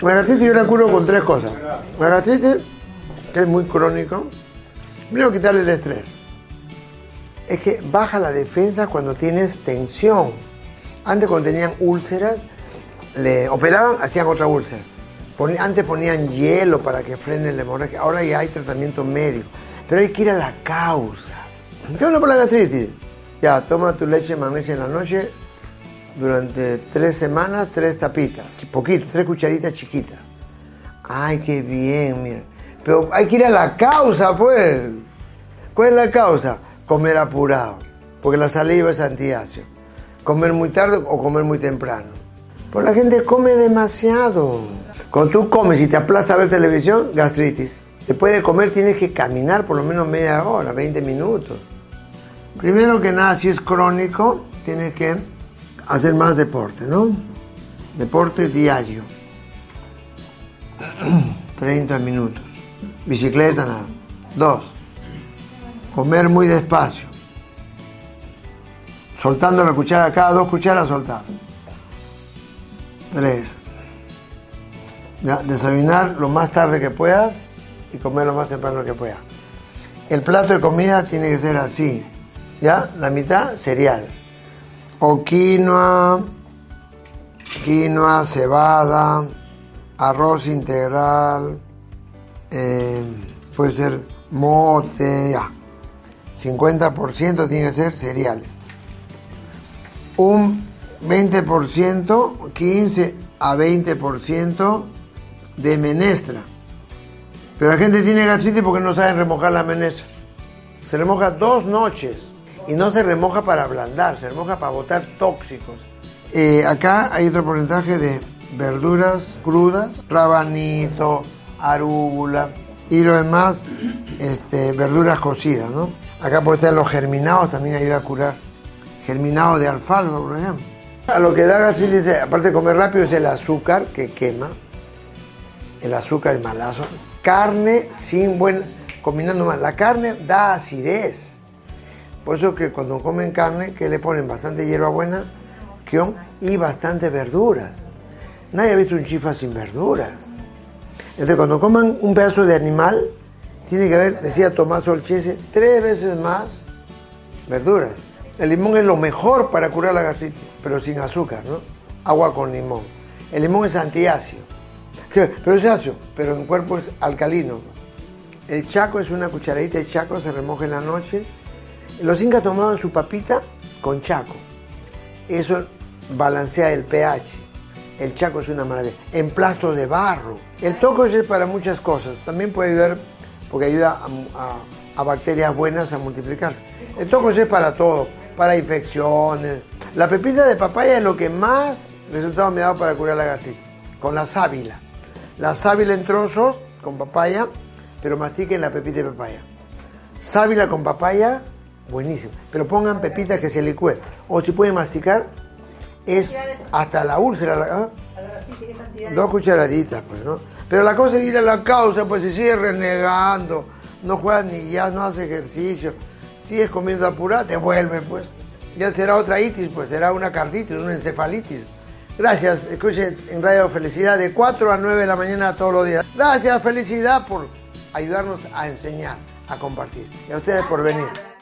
La gastritis yo la curo con tres cosas. La gastritis, que es muy crónico, primero quitarle el estrés. Es que baja la defensa cuando tienes tensión. Antes cuando tenían úlceras, le operaban, hacían otra úlcera. Antes ponían hielo para que frene la hemorragia. Ahora ya hay tratamiento médico. Pero hay que ir a la causa. ¿Qué onda por la gastritis? Ya, toma tu leche magnesia en la noche durante tres semanas, tres tapitas. Poquito, tres cucharitas chiquitas. Ay, qué bien, mira. Pero hay que ir a la causa, pues. ¿Cuál es la causa? Comer apurado. Porque la saliva es antiácido. Comer muy tarde o comer muy temprano. Pues la gente come demasiado. Cuando tú comes y te aplasta a ver televisión, gastritis. Después de comer tienes que caminar por lo menos media hora, 20 minutos. Primero que nada, si es crónico, tienes que hacer más deporte, ¿no? Deporte diario. 30 minutos. Bicicleta, nada. Dos. Comer muy despacio. Soltando la cuchara, cada dos cucharas soltar. Tres. Ya, desayunar lo más tarde que puedas y comer lo más temprano que puedas. El plato de comida tiene que ser así. ¿Ya? La mitad cereal. O quinoa, quinoa, cebada, arroz integral, eh, puede ser mote, ya. 50% tiene que ser cereales. Un 20%, 15 a 20% de menestra. Pero la gente tiene gastritis porque no saben remojar la menestra. Se remoja dos noches y no se remoja para ablandar, se remoja para botar tóxicos. Eh, acá hay otro porcentaje de verduras crudas, rabanito, arúgula y lo demás, este, verduras cocidas, ¿no? Acá puede estar los germinados, también ayuda a curar. Germinado de alfalfa, por ejemplo. A lo que da gastritis, aparte de comer rápido, es el azúcar que quema. El azúcar es malazo. Carne sin buen, combinando mal. La carne da acidez. Por eso que cuando comen carne, que le ponen bastante hierbabuena, quión y bastante verduras. Nadie ha visto un chifa sin verduras. Entonces, cuando coman un pedazo de animal, tiene que haber, decía Tomás Olchese, tres veces más verduras. El limón es lo mejor para curar la gastritis, pero sin azúcar, ¿no? Agua con limón. El limón es antiácido. Pero es ácido, pero en cuerpo es alcalino. El chaco es una cucharadita de chaco, se remoja en la noche. Los incas tomaban su papita con chaco. Eso balancea el pH. El chaco es una maravilla. En plato de barro. El toco es para muchas cosas. También puede ayudar porque ayuda a bacterias buenas a multiplicarse. El toco es para todo, para infecciones. La pepita de papaya es lo que más resultado me ha dado para curar la gastritis. Con la sábila. La sábila en trozos con papaya, pero mastiquen la pepita de papaya. Sábila con papaya, buenísimo. Pero pongan pepitas que se licúen. O si pueden masticar, es hasta la úlcera. ¿ah? Dos cucharaditas, pues, ¿no? Pero la cosa es ir a la causa, pues si sigues renegando, no juegas ni ya, no haces ejercicio, sigues comiendo apurado, te vuelve, pues. Ya será otra itis, pues será una carditis, una encefalitis. Gracias, escuchen en Radio Felicidad de 4 a 9 de la mañana todos los días. Gracias, Felicidad, por ayudarnos a enseñar, a compartir. Y a ustedes por venir.